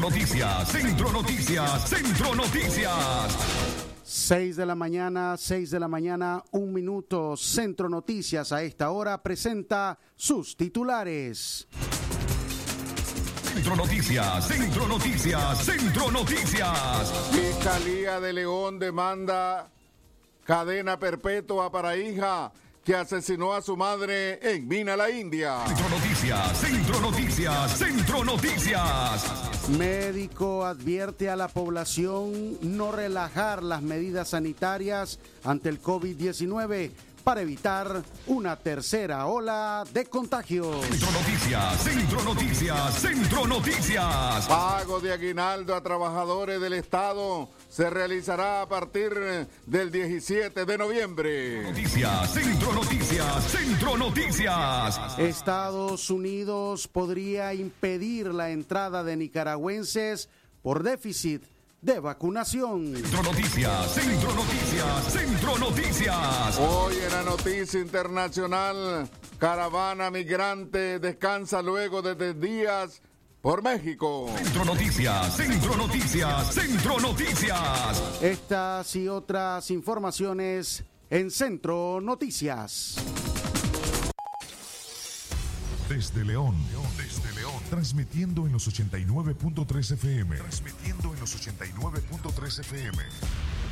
Centro Noticias, Centro Noticias, Centro Noticias. 6 de la mañana, 6 de la mañana, un minuto. Centro Noticias a esta hora presenta sus titulares. Centro Noticias, Centro Noticias, Centro Noticias. Fiscalía de León demanda cadena perpetua para hija que asesinó a su madre en Mina, la India. Centro Noticias, Centro Noticias, Centro Noticias. Médico advierte a la población no relajar las medidas sanitarias ante el COVID-19 para evitar una tercera ola de contagios. Centro Noticias, Centro Noticias, Centro Noticias. Pago de aguinaldo a trabajadores del Estado se realizará a partir del 17 de noviembre. Noticias, Centro Noticias, Centro Noticias. Estados Unidos podría impedir la entrada de nicaragüenses por déficit de vacunación. Centro Noticias, Centro Noticias, Centro Noticias. Hoy en la noticia internacional, caravana migrante descansa luego de tres días por México. Centro Noticias, Centro Noticias, Centro Noticias. Estas y otras informaciones en Centro Noticias. Desde León, desde León, transmitiendo en los 89.3 FM. Transmitiendo en los 89.3 FM.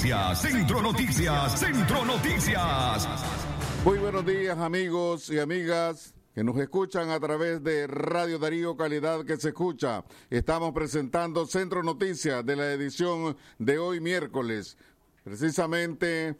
Centro Noticias, Centro Noticias. Muy buenos días amigos y amigas que nos escuchan a través de Radio Darío Calidad que se escucha. Estamos presentando Centro Noticias de la edición de hoy miércoles. Precisamente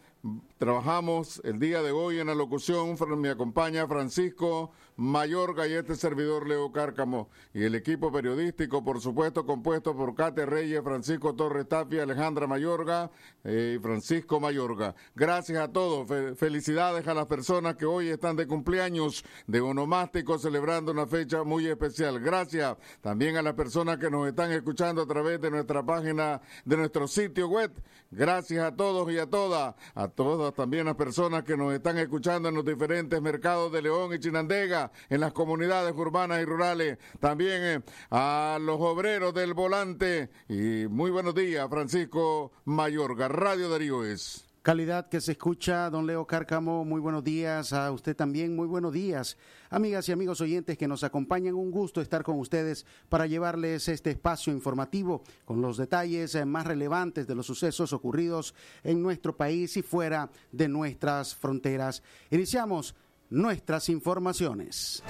trabajamos el día de hoy en la locución. Me acompaña Francisco Mayorga y este servidor Leo Cárcamo. Y el equipo periodístico, por supuesto, compuesto por Cate Reyes, Francisco Torres Tapia, Alejandra Mayorga eh, y Francisco Mayorga. Gracias a todos. felicidades a las personas que hoy están de cumpleaños de onomástico celebrando una fecha muy especial. Gracias también a las personas que nos están escuchando a través de nuestra página, de nuestro sitio web. Gracias a todos y a todas, a todas también las personas que nos están escuchando en los diferentes mercados de León y Chinandega en las comunidades urbanas y rurales, también eh, a los obreros del volante. Y muy buenos días, Francisco Mayorga, Radio Darío es. Calidad que se escucha, don Leo Cárcamo, muy buenos días, a usted también, muy buenos días. Amigas y amigos oyentes que nos acompañan, un gusto estar con ustedes para llevarles este espacio informativo con los detalles eh, más relevantes de los sucesos ocurridos en nuestro país y fuera de nuestras fronteras. Iniciamos nuestras informaciones.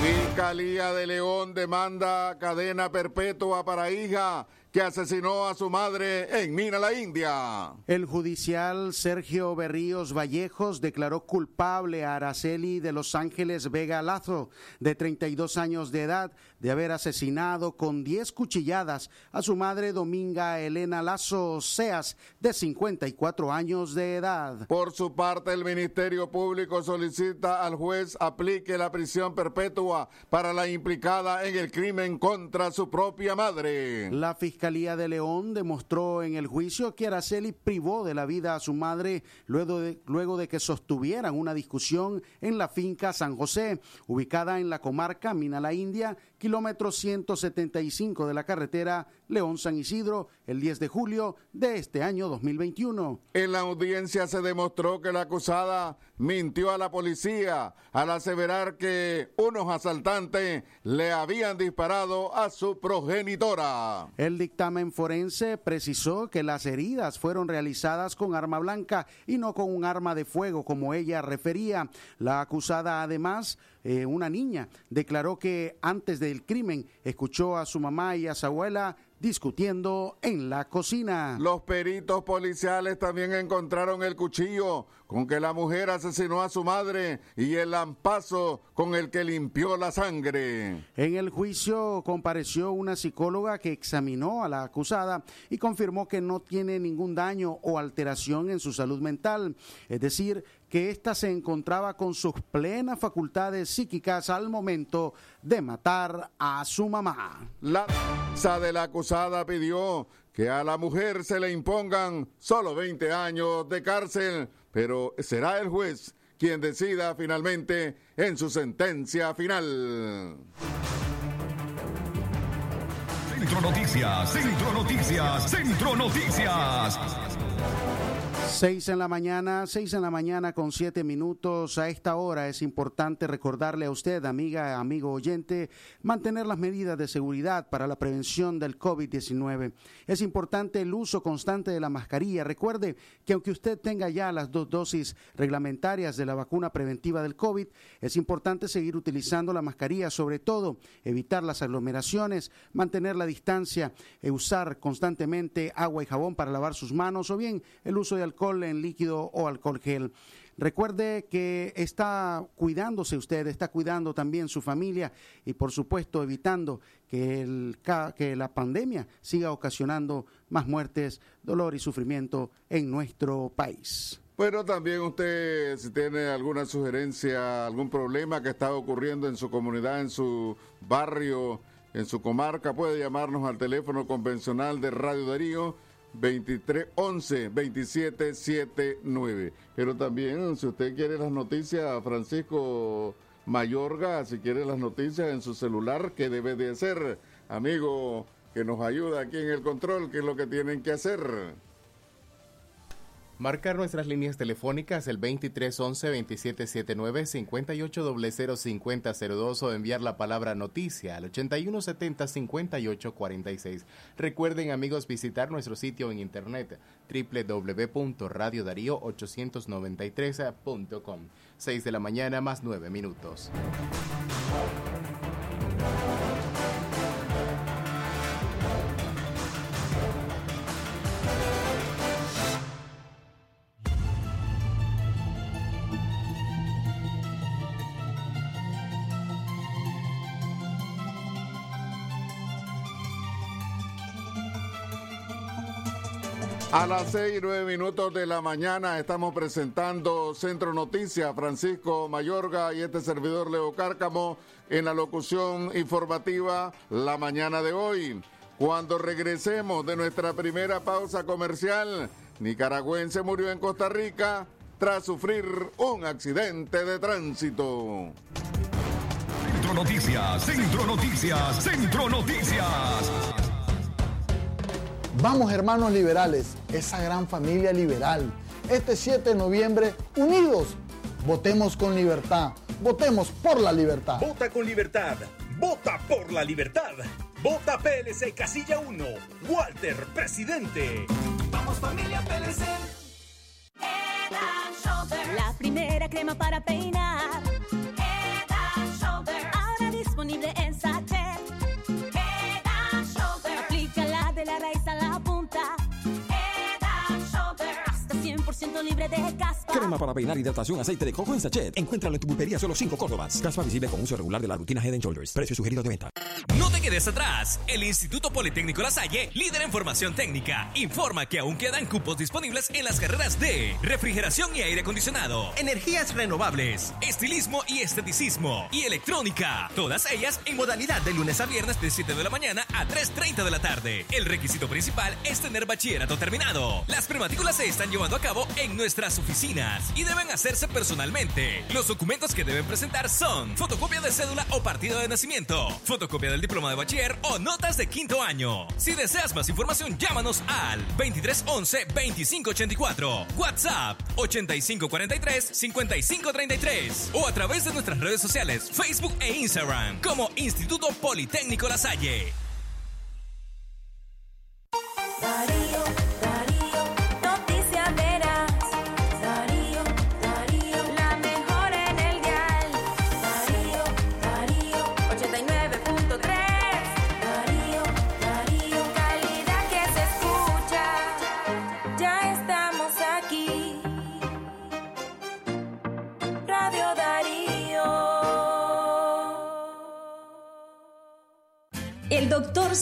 Fiscalía de León demanda cadena perpetua para hija que asesinó a su madre en Mina, la India. El judicial Sergio Berríos Vallejos declaró culpable a Araceli de Los Ángeles Vega Lazo, de 32 años de edad, de haber asesinado con 10 cuchilladas a su madre Dominga Elena Lazo Seas, de 54 años de edad. Por su parte, el Ministerio Público solicita al juez aplique la prisión perpetua para la implicada en el crimen contra su propia madre. La Fiscalía de León demostró en el juicio que Araceli privó de la vida a su madre luego de, luego de que sostuvieran una discusión en la finca San José, ubicada en la comarca Mina la India, kilómetro 175 de la carretera León-San Isidro, el 10 de julio de este año 2021. En la audiencia se demostró que la acusada mintió a la policía al aseverar que unos asaltantes le habían disparado a su progenitora. El dictamen forense precisó que las heridas fueron realizadas con arma blanca y no con un arma de fuego como ella refería. La acusada además eh, una niña declaró que antes del crimen escuchó a su mamá y a su abuela discutiendo en la cocina. Los peritos policiales también encontraron el cuchillo con que la mujer asesinó a su madre y el lampazo con el que limpió la sangre. En el juicio compareció una psicóloga que examinó a la acusada y confirmó que no tiene ningún daño o alteración en su salud mental, es decir, que ésta se encontraba con sus plenas facultades psíquicas al momento de matar a su mamá. La de la acusada pidió que a la mujer se le impongan solo 20 años de cárcel, pero será el juez quien decida finalmente en su sentencia final. Centro Noticias, Centro Noticias, Centro Noticias. Seis en la mañana, seis en la mañana con siete minutos. A esta hora es importante recordarle a usted, amiga, amigo oyente, mantener las medidas de seguridad para la prevención del COVID-19. Es importante el uso constante de la mascarilla. Recuerde que aunque usted tenga ya las dos dosis reglamentarias de la vacuna preventiva del COVID, es importante seguir utilizando la mascarilla, sobre todo evitar las aglomeraciones, mantener la distancia, e usar constantemente agua y jabón para lavar sus manos o bien el uso de alcohol en líquido o alcohol gel. Recuerde que está cuidándose usted, está cuidando también su familia y por supuesto evitando que, el, que la pandemia siga ocasionando más muertes, dolor y sufrimiento en nuestro país. Bueno, también usted, si tiene alguna sugerencia, algún problema que está ocurriendo en su comunidad, en su barrio, en su comarca, puede llamarnos al teléfono convencional de Radio Darío 2311 2779. Pero también, si usted quiere las noticias, Francisco Mayorga, si quiere las noticias en su celular, ¿qué debe de hacer? Amigo que nos ayuda aquí en el control, ¿qué es lo que tienen que hacer? Marcar nuestras líneas telefónicas el 2311-2779, 5800-5002 o enviar la palabra noticia al 8170-5846. Recuerden amigos visitar nuestro sitio en internet www.radiodarío893.com. 6 de la mañana más 9 minutos. A las seis y nueve minutos de la mañana estamos presentando Centro Noticias, Francisco Mayorga y este servidor Leo Cárcamo en la locución informativa la mañana de hoy. Cuando regresemos de nuestra primera pausa comercial, nicaragüense murió en Costa Rica tras sufrir un accidente de tránsito. Centro Noticias, Centro Noticias, Centro Noticias. Vamos hermanos liberales, esa gran familia liberal. Este 7 de noviembre, unidos, votemos con libertad, votemos por la libertad. Vota con libertad, vota por la libertad. Vota PLC Casilla 1, Walter, presidente. Vamos familia PLC. La primera crema para peinar. Libre de caspa. Para peinar, hidratación, aceite de coco en sachet. Encuéntralo en tu pulpería solo 5 Córdobas. Caspa visible con uso regular de la rutina Head Shoulders. Precio sugerido de venta. No te quedes atrás. El Instituto Politécnico La Salle, líder en formación técnica, informa que aún quedan cupos disponibles en las carreras de refrigeración y aire acondicionado, energías renovables, estilismo y esteticismo y electrónica. Todas ellas en modalidad de lunes a viernes de 7 de la mañana a 3.30 de la tarde. El requisito principal es tener bachillerato terminado. Las prematrículas se están llevando a cabo en nuestras oficinas y deben hacerse personalmente. Los documentos que deben presentar son fotocopia de cédula o partido de nacimiento, fotocopia del diploma de bachiller o notas de quinto año. Si deseas más información, llámanos al 2311-2584, WhatsApp 8543-5533 o a través de nuestras redes sociales, Facebook e Instagram como Instituto Politécnico La Salle.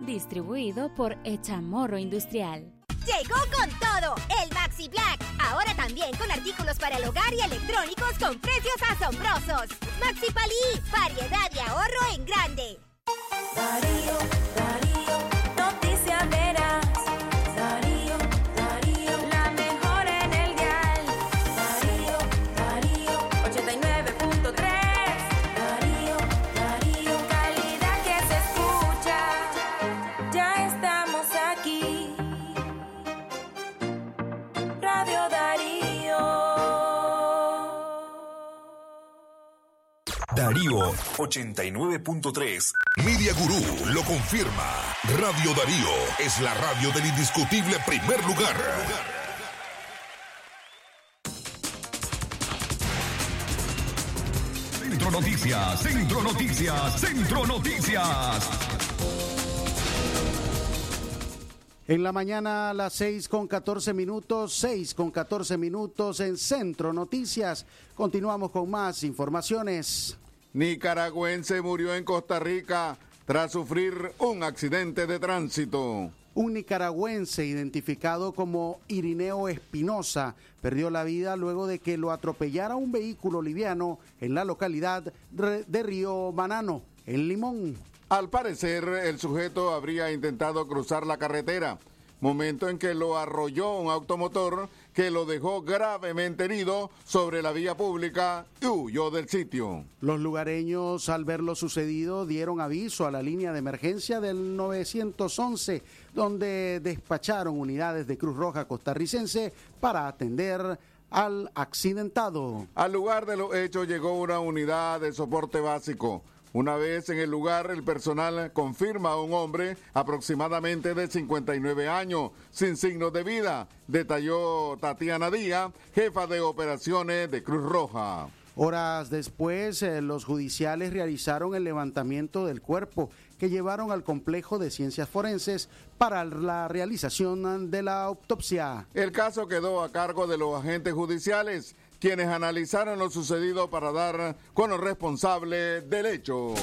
Distribuido por Echamorro Industrial. Llegó con todo el Maxi Black. Ahora también con artículos para el hogar y electrónicos con precios asombrosos. Maxi Palí, variedad y ahorro en grande. Darío 89.3. Media Gurú lo confirma. Radio Darío es la radio del indiscutible primer lugar. Centro Noticias, Centro Noticias, Centro Noticias. En la mañana a las 6 con 14 minutos, 6 con 14 minutos en Centro Noticias. Continuamos con más informaciones. Nicaragüense murió en Costa Rica tras sufrir un accidente de tránsito. Un nicaragüense identificado como Irineo Espinosa perdió la vida luego de que lo atropellara un vehículo liviano en la localidad de Río Banano, en Limón. Al parecer, el sujeto habría intentado cruzar la carretera, momento en que lo arrolló un automotor que lo dejó gravemente herido sobre la vía pública y huyó del sitio. Los lugareños, al ver lo sucedido, dieron aviso a la línea de emergencia del 911, donde despacharon unidades de Cruz Roja costarricense para atender al accidentado. Al lugar de los hechos llegó una unidad de soporte básico. Una vez en el lugar, el personal confirma a un hombre aproximadamente de 59 años, sin signos de vida, detalló Tatiana Díaz, jefa de operaciones de Cruz Roja. Horas después, eh, los judiciales realizaron el levantamiento del cuerpo que llevaron al complejo de ciencias forenses para la realización de la autopsia. El caso quedó a cargo de los agentes judiciales, quienes analizaron lo sucedido para dar con los responsables del hecho.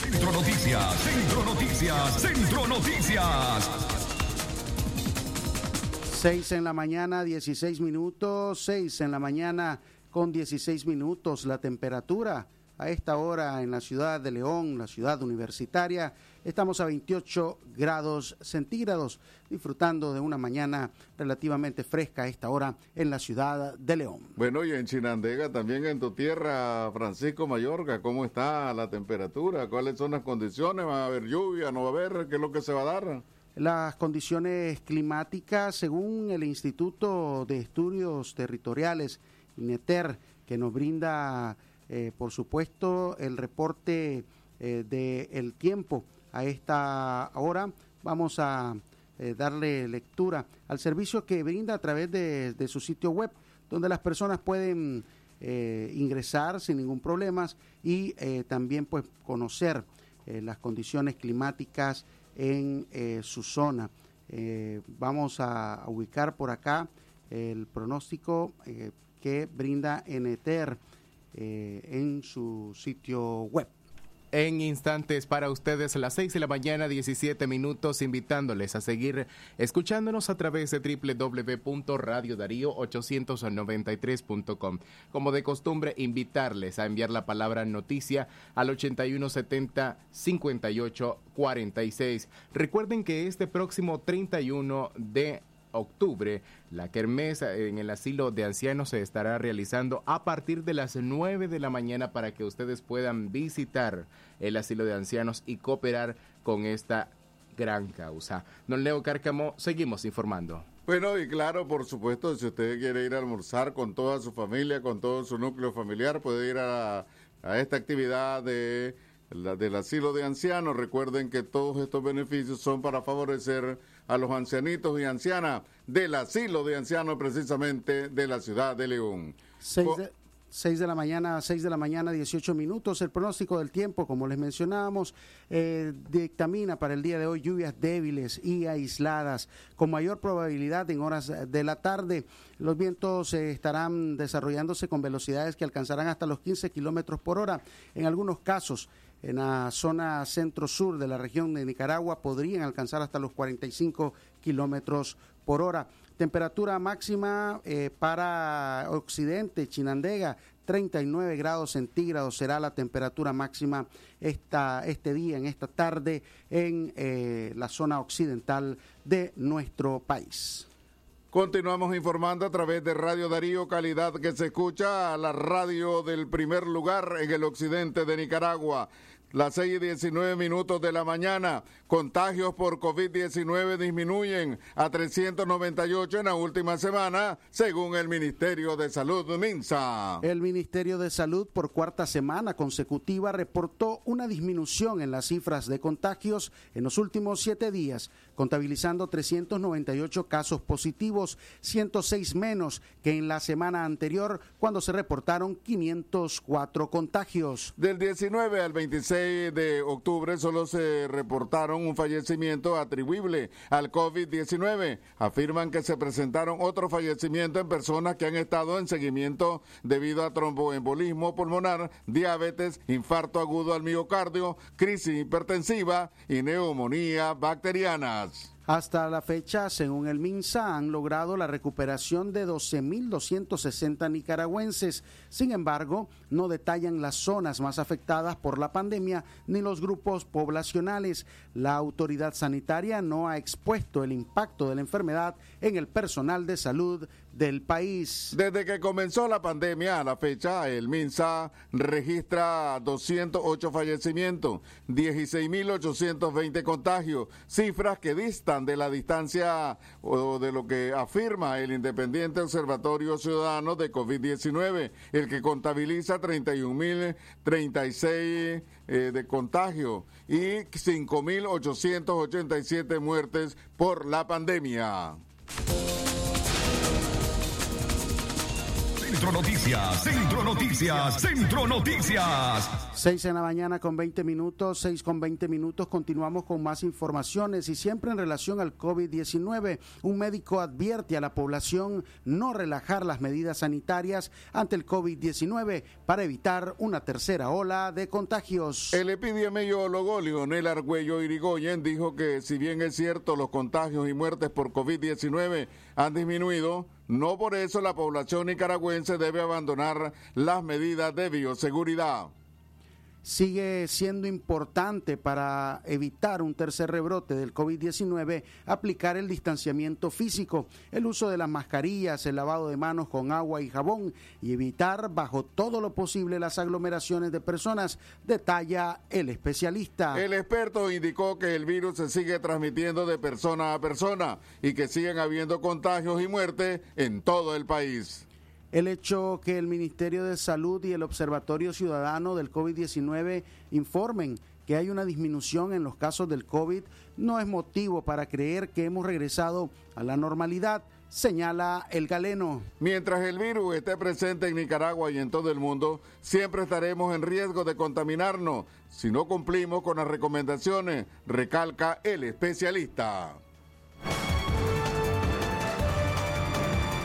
Centro Noticias, Centro Noticias, Centro Noticias. 6 en la mañana, 16 minutos, 6 en la mañana con 16 minutos. La temperatura a esta hora en la ciudad de León, la ciudad universitaria, estamos a 28 grados centígrados, disfrutando de una mañana relativamente fresca a esta hora en la ciudad de León. Bueno, y en Chinandega, también en tu tierra, Francisco Mayorga, ¿cómo está la temperatura? ¿Cuáles son las condiciones? ¿Va a haber lluvia? ¿No va a haber? ¿Qué es lo que se va a dar? Las condiciones climáticas, según el Instituto de Estudios Territoriales, INETER, que nos brinda, eh, por supuesto, el reporte eh, del tiempo a esta hora, vamos a eh, darle lectura al servicio que brinda a través de, de su sitio web, donde las personas pueden ingresar sin ningún problema y también pues conocer las condiciones climáticas en su zona. Vamos a, ubicar por acá el pronóstico que brinda Eneter eh, en su sitio web. En instantes para ustedes, a las 6 de la mañana, 17 minutos, invitándoles a seguir escuchándonos a través de www.radiodarío893.com. Como de costumbre, invitarles a enviar la palabra noticia al 8170-5846. Recuerden que este próximo 31 de octubre, la kermés en el asilo de ancianos se estará realizando a partir de las 9 de la mañana para que ustedes puedan visitar el asilo de ancianos y cooperar con esta gran causa. Don Leo Cárcamo, seguimos informando. Bueno, y claro, por supuesto, si usted quiere ir a almorzar con toda su familia, con todo su núcleo familiar, puede ir a, a esta actividad de, la, del asilo de ancianos. Recuerden que todos estos beneficios son para favorecer a los ancianitos y ancianas del asilo de ancianos precisamente de la ciudad de León. Seis de, 6 de la mañana, 6 de la mañana, 18 minutos. El pronóstico del tiempo, como les mencionábamos, eh, dictamina para el día de hoy lluvias débiles y aisladas, con mayor probabilidad en horas de la tarde. Los vientos eh, estarán desarrollándose con velocidades que alcanzarán hasta los 15 kilómetros por hora. En algunos casos, en la zona centro-sur de la región de Nicaragua podrían alcanzar hasta los 45 kilómetros por hora. Temperatura máxima eh, para occidente, Chinandega, 39 grados centígrados será la temperatura máxima esta, este día, en esta tarde, en eh, la zona occidental de nuestro país. Continuamos informando a través de Radio Darío, calidad que se escucha a la radio del primer lugar en el occidente de Nicaragua. Las 6 y 19 minutos de la mañana, contagios por COVID-19 disminuyen a 398 en la última semana, según el Ministerio de Salud MINSA. El Ministerio de Salud por cuarta semana consecutiva reportó una disminución en las cifras de contagios en los últimos siete días, contabilizando 398 casos positivos, 106 menos que en la semana anterior, cuando se reportaron 504 contagios. Del 19 al 26 de octubre solo se reportaron un fallecimiento atribuible al COVID-19. Afirman que se presentaron otros fallecimientos en personas que han estado en seguimiento debido a tromboembolismo pulmonar, diabetes, infarto agudo al miocardio, crisis hipertensiva y neumonía odds Hasta la fecha, según el MINSA, han logrado la recuperación de 12.260 nicaragüenses. Sin embargo, no detallan las zonas más afectadas por la pandemia ni los grupos poblacionales. La autoridad sanitaria no ha expuesto el impacto de la enfermedad en el personal de salud del país. Desde que comenzó la pandemia a la fecha, el MINSA registra 208 fallecimientos, 16.820 contagios, cifras que distan de la distancia o de lo que afirma el Independiente Observatorio Ciudadano de COVID-19, el que contabiliza 31.036 eh, de contagio y 5.887 muertes por la pandemia. Centro Noticias, Centro Noticias, Centro Noticias. 6 en la mañana con 20 minutos, 6 con 20 minutos. Continuamos con más informaciones y siempre en relación al COVID-19. Un médico advierte a la población no relajar las medidas sanitarias ante el COVID-19 para evitar una tercera ola de contagios. El epidemiólogo Lionel Argüello Irigoyen dijo que si bien es cierto los contagios y muertes por COVID-19 han disminuido, no por eso la población nicaragüense debe abandonar las medidas de bioseguridad sigue siendo importante para evitar un tercer rebrote del COVID-19 aplicar el distanciamiento físico, el uso de las mascarillas, el lavado de manos con agua y jabón y evitar bajo todo lo posible las aglomeraciones de personas, detalla el especialista. El experto indicó que el virus se sigue transmitiendo de persona a persona y que siguen habiendo contagios y muertes en todo el país. El hecho que el Ministerio de Salud y el Observatorio Ciudadano del COVID-19 informen que hay una disminución en los casos del COVID no es motivo para creer que hemos regresado a la normalidad, señala el galeno. Mientras el virus esté presente en Nicaragua y en todo el mundo, siempre estaremos en riesgo de contaminarnos si no cumplimos con las recomendaciones, recalca el especialista.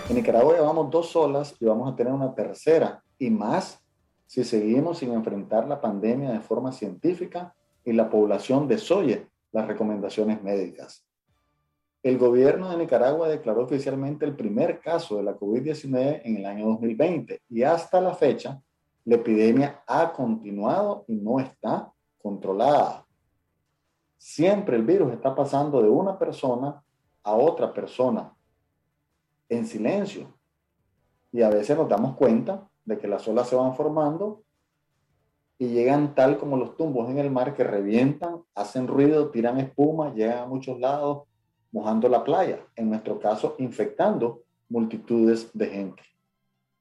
En Nicaragua llevamos dos olas y vamos a tener una tercera y más si seguimos sin enfrentar la pandemia de forma científica y la población desoye las recomendaciones médicas. El gobierno de Nicaragua declaró oficialmente el primer caso de la COVID-19 en el año 2020 y hasta la fecha la epidemia ha continuado y no está controlada. Siempre el virus está pasando de una persona a otra persona en silencio. Y a veces nos damos cuenta de que las olas se van formando y llegan tal como los tumbos en el mar que revientan, hacen ruido, tiran espuma, llegan a muchos lados, mojando la playa, en nuestro caso infectando multitudes de gente.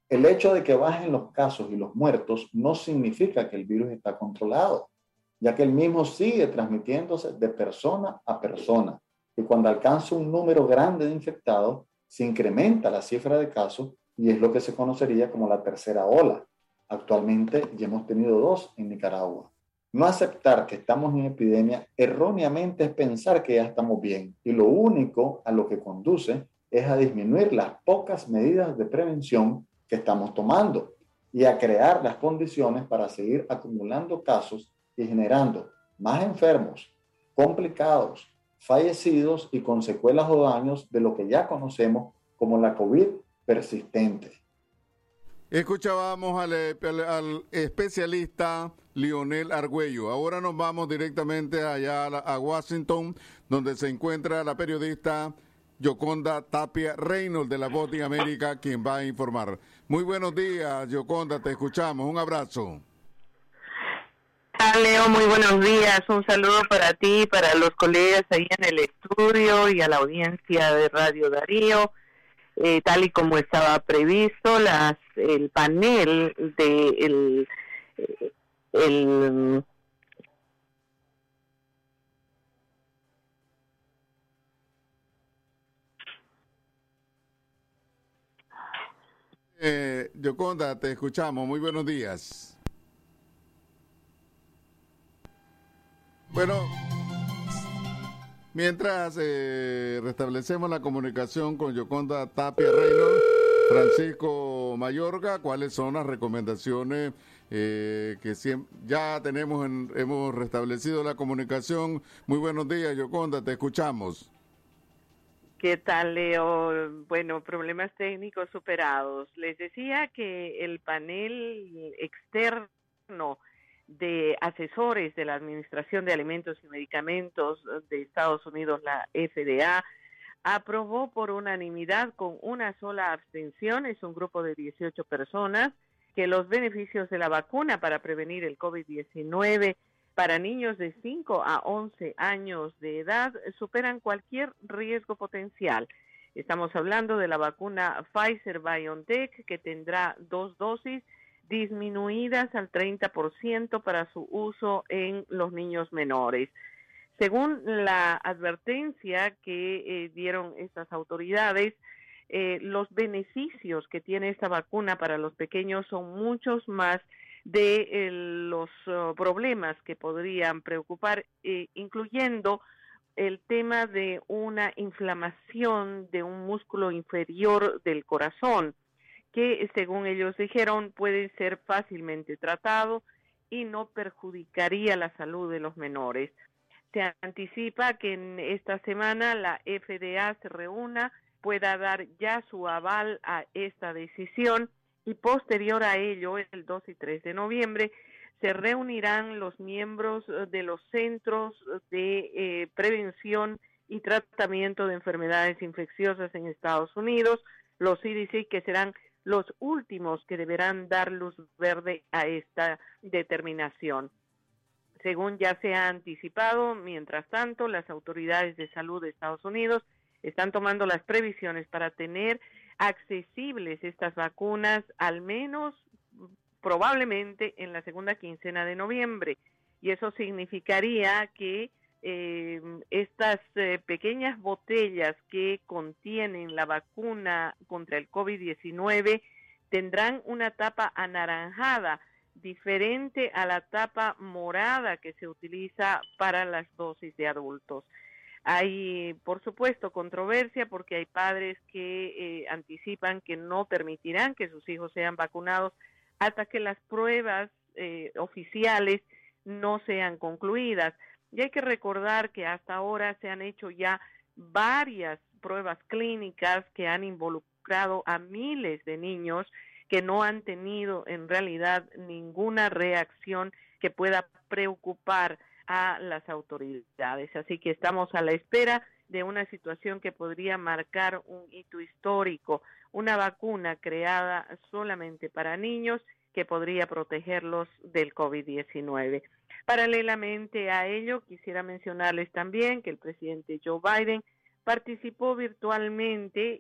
El hecho de que bajen los casos y los muertos no significa que el virus está controlado, ya que el mismo sigue transmitiéndose de persona a persona. Y cuando alcanza un número grande de infectados, se incrementa la cifra de casos y es lo que se conocería como la tercera ola. Actualmente ya hemos tenido dos en Nicaragua. No aceptar que estamos en epidemia erróneamente es pensar que ya estamos bien y lo único a lo que conduce es a disminuir las pocas medidas de prevención que estamos tomando y a crear las condiciones para seguir acumulando casos y generando más enfermos, complicados, fallecidos y con secuelas o daños de lo que ya conocemos como la COVID persistente. Escuchábamos al, al, especialista Lionel Argüello. Ahora nos vamos directamente allá a Washington, donde se encuentra la periodista Yoconda Tapia Reynolds de La Voz de América, quien va a informar. Muy buenos días, Yoconda, te escuchamos. Un abrazo. Leo, muy buenos días. Un saludo para ti, para los colegas ahí en el estudio y a la audiencia de Radio Darío. Eh, tal y como estaba previsto, las, el panel de el, el eh, Yoconda, te escuchamos. Muy buenos días. Bueno, mientras eh, restablecemos la comunicación con Yoconda Tapia Reynolds, Francisco Mayorga, ¿cuáles son las recomendaciones eh, que ya tenemos, hemos restablecido la comunicación? Muy buenos días, Yoconda, te escuchamos. ¿Qué tal, Leo? Bueno, problemas técnicos superados. Les decía que el panel externo de asesores de la Administración de Alimentos y Medicamentos de Estados Unidos, la FDA, aprobó por unanimidad con una sola abstención, es un grupo de 18 personas, que los beneficios de la vacuna para prevenir el COVID-19 para niños de 5 a 11 años de edad superan cualquier riesgo potencial. Estamos hablando de la vacuna Pfizer BioNTech que tendrá dos dosis disminuidas al 30% para su uso en los niños menores. Según la advertencia que eh, dieron estas autoridades, eh, los beneficios que tiene esta vacuna para los pequeños son muchos más de eh, los oh, problemas que podrían preocupar, incluyendo el tema de una inflamación de un músculo inferior del corazón que según ellos dijeron puede ser fácilmente tratado y no perjudicaría la salud de los menores. Se anticipa que en esta semana la FDA se reúna, pueda dar ya su aval a esta decisión y posterior a ello, el 2 y 3 de noviembre, se reunirán los miembros de los centros de eh, prevención y tratamiento de enfermedades infecciosas en Estados Unidos, los CDC, que serán los últimos que deberán dar luz verde a esta determinación. Según ya se ha anticipado, mientras tanto, las autoridades de salud de Estados Unidos están tomando las previsiones para tener accesibles estas vacunas al menos probablemente en la segunda quincena de noviembre. y eso significaría que eh, estas eh, pequeñas botellas que contienen la vacuna contra el COVID-19 tendrán una tapa anaranjada, diferente a la tapa morada que se utiliza para las dosis de adultos. Hay, por supuesto, controversia porque hay padres que eh, anticipan que no permitirán que sus hijos sean vacunados hasta que las pruebas eh, oficiales no sean concluidas. Y hay que recordar que hasta ahora se han hecho ya varias pruebas clínicas que han involucrado a miles de niños que no han tenido en realidad ninguna reacción que pueda preocupar a las autoridades. Así que estamos a la espera de una situación que podría marcar un hito histórico, una vacuna creada solamente para niños que podría protegerlos del COVID-19. Paralelamente a ello, quisiera mencionarles también que el presidente Joe Biden participó virtualmente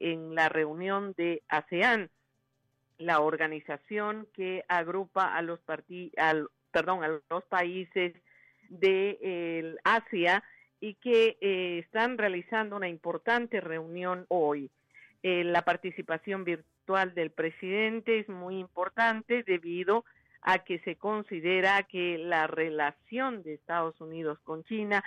en la reunión de ASEAN, la organización que agrupa a los, perdón, a los países de Asia y que eh, están realizando una importante reunión hoy. Eh, la participación virtual del presidente es muy importante debido a que se considera que la relación de Estados Unidos con China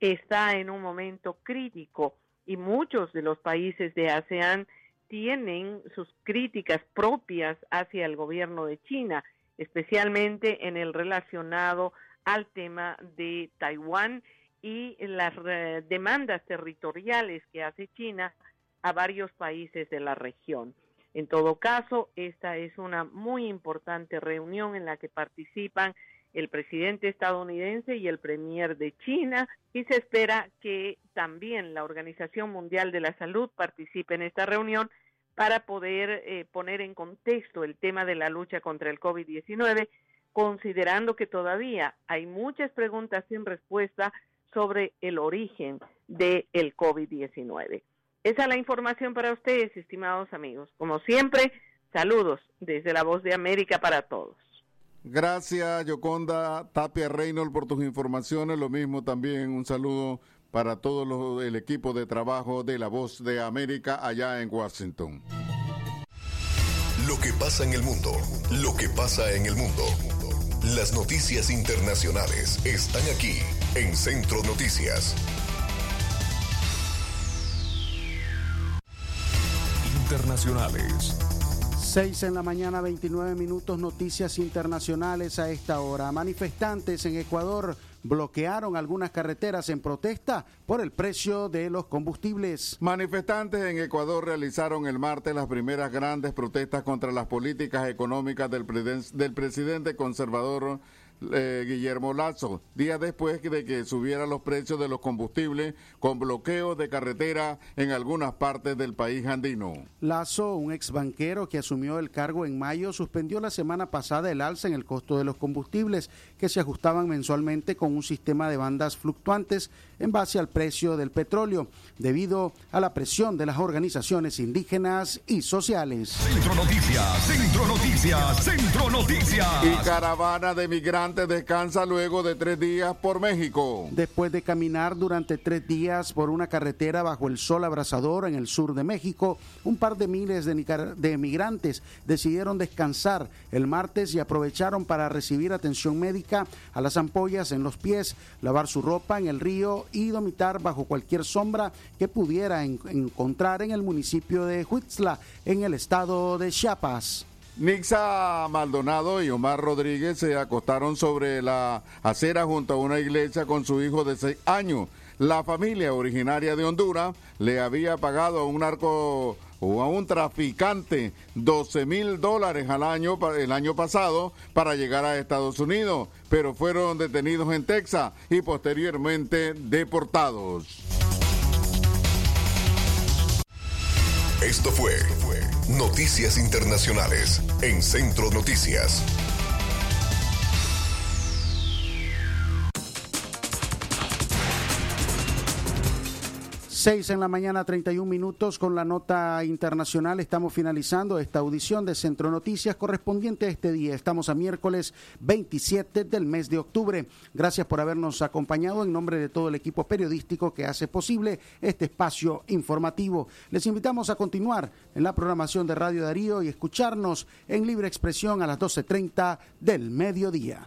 está en un momento crítico y muchos de los países de ASEAN tienen sus críticas propias hacia el gobierno de China, especialmente en el relacionado al tema de Taiwán y las eh, demandas territoriales que hace China a varios países de la región. En todo caso, esta es una muy importante reunión en la que participan el presidente estadounidense y el premier de China y se espera que también la Organización Mundial de la Salud participe en esta reunión para poder eh, poner en contexto el tema de la lucha contra el COVID-19, considerando que todavía hay muchas preguntas sin respuesta sobre el origen del COVID-19. Esa es la información para ustedes, estimados amigos. Como siempre, saludos desde la Voz de América para todos. Gracias, Yoconda Tapia Reynolds, por tus informaciones. Lo mismo también un saludo para todo el equipo de trabajo de La Voz de América allá en Washington. Lo que pasa en el mundo, lo que pasa en el mundo. Las noticias internacionales están aquí en Centro Noticias. Internacionales. 6 en la mañana, 29 minutos, noticias internacionales a esta hora. Manifestantes en Ecuador bloquearon algunas carreteras en protesta por el precio de los combustibles. Manifestantes en Ecuador realizaron el martes las primeras grandes protestas contra las políticas económicas del, del presidente conservador eh, Guillermo Lazo, días después de que subieran los precios de los combustibles con bloqueos de carretera en algunas partes del país andino. Lazo, un ex banquero que asumió el cargo en mayo, suspendió la semana pasada el alza en el costo de los combustibles que se ajustaban mensualmente con un sistema de bandas fluctuantes en base al precio del petróleo, debido a la presión de las organizaciones indígenas y sociales. Centro Noticias, Centro Noticias, Centro Noticias. Y caravana de migrantes descansa luego de tres días por México. Después de caminar durante tres días por una carretera bajo el sol abrasador en el sur de México, un par de miles de, de migrantes decidieron descansar el martes y aprovecharon para recibir atención médica a las ampollas en los pies, lavar su ropa en el río y domitar bajo cualquier sombra que pudiera encontrar en el municipio de Huitzla, en el estado de Chiapas. Nixa Maldonado y Omar Rodríguez se acostaron sobre la acera junto a una iglesia con su hijo de seis años. La familia originaria de Honduras le había pagado a un narco o a un traficante 12 mil dólares al año el año pasado para llegar a Estados Unidos, pero fueron detenidos en Texas y posteriormente deportados. Esto fue Noticias Internacionales en Centro Noticias. 6 en la mañana, 31 minutos con la nota internacional. Estamos finalizando esta audición de Centro Noticias correspondiente a este día. Estamos a miércoles 27 del mes de octubre. Gracias por habernos acompañado en nombre de todo el equipo periodístico que hace posible este espacio informativo. Les invitamos a continuar en la programación de Radio Darío y escucharnos en libre expresión a las 12.30 del mediodía.